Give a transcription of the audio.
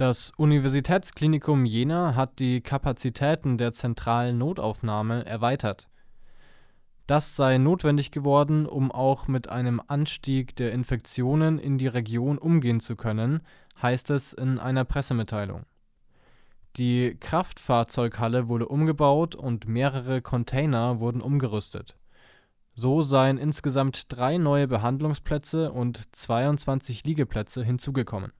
Das Universitätsklinikum Jena hat die Kapazitäten der zentralen Notaufnahme erweitert. Das sei notwendig geworden, um auch mit einem Anstieg der Infektionen in die Region umgehen zu können, heißt es in einer Pressemitteilung. Die Kraftfahrzeughalle wurde umgebaut und mehrere Container wurden umgerüstet. So seien insgesamt drei neue Behandlungsplätze und 22 Liegeplätze hinzugekommen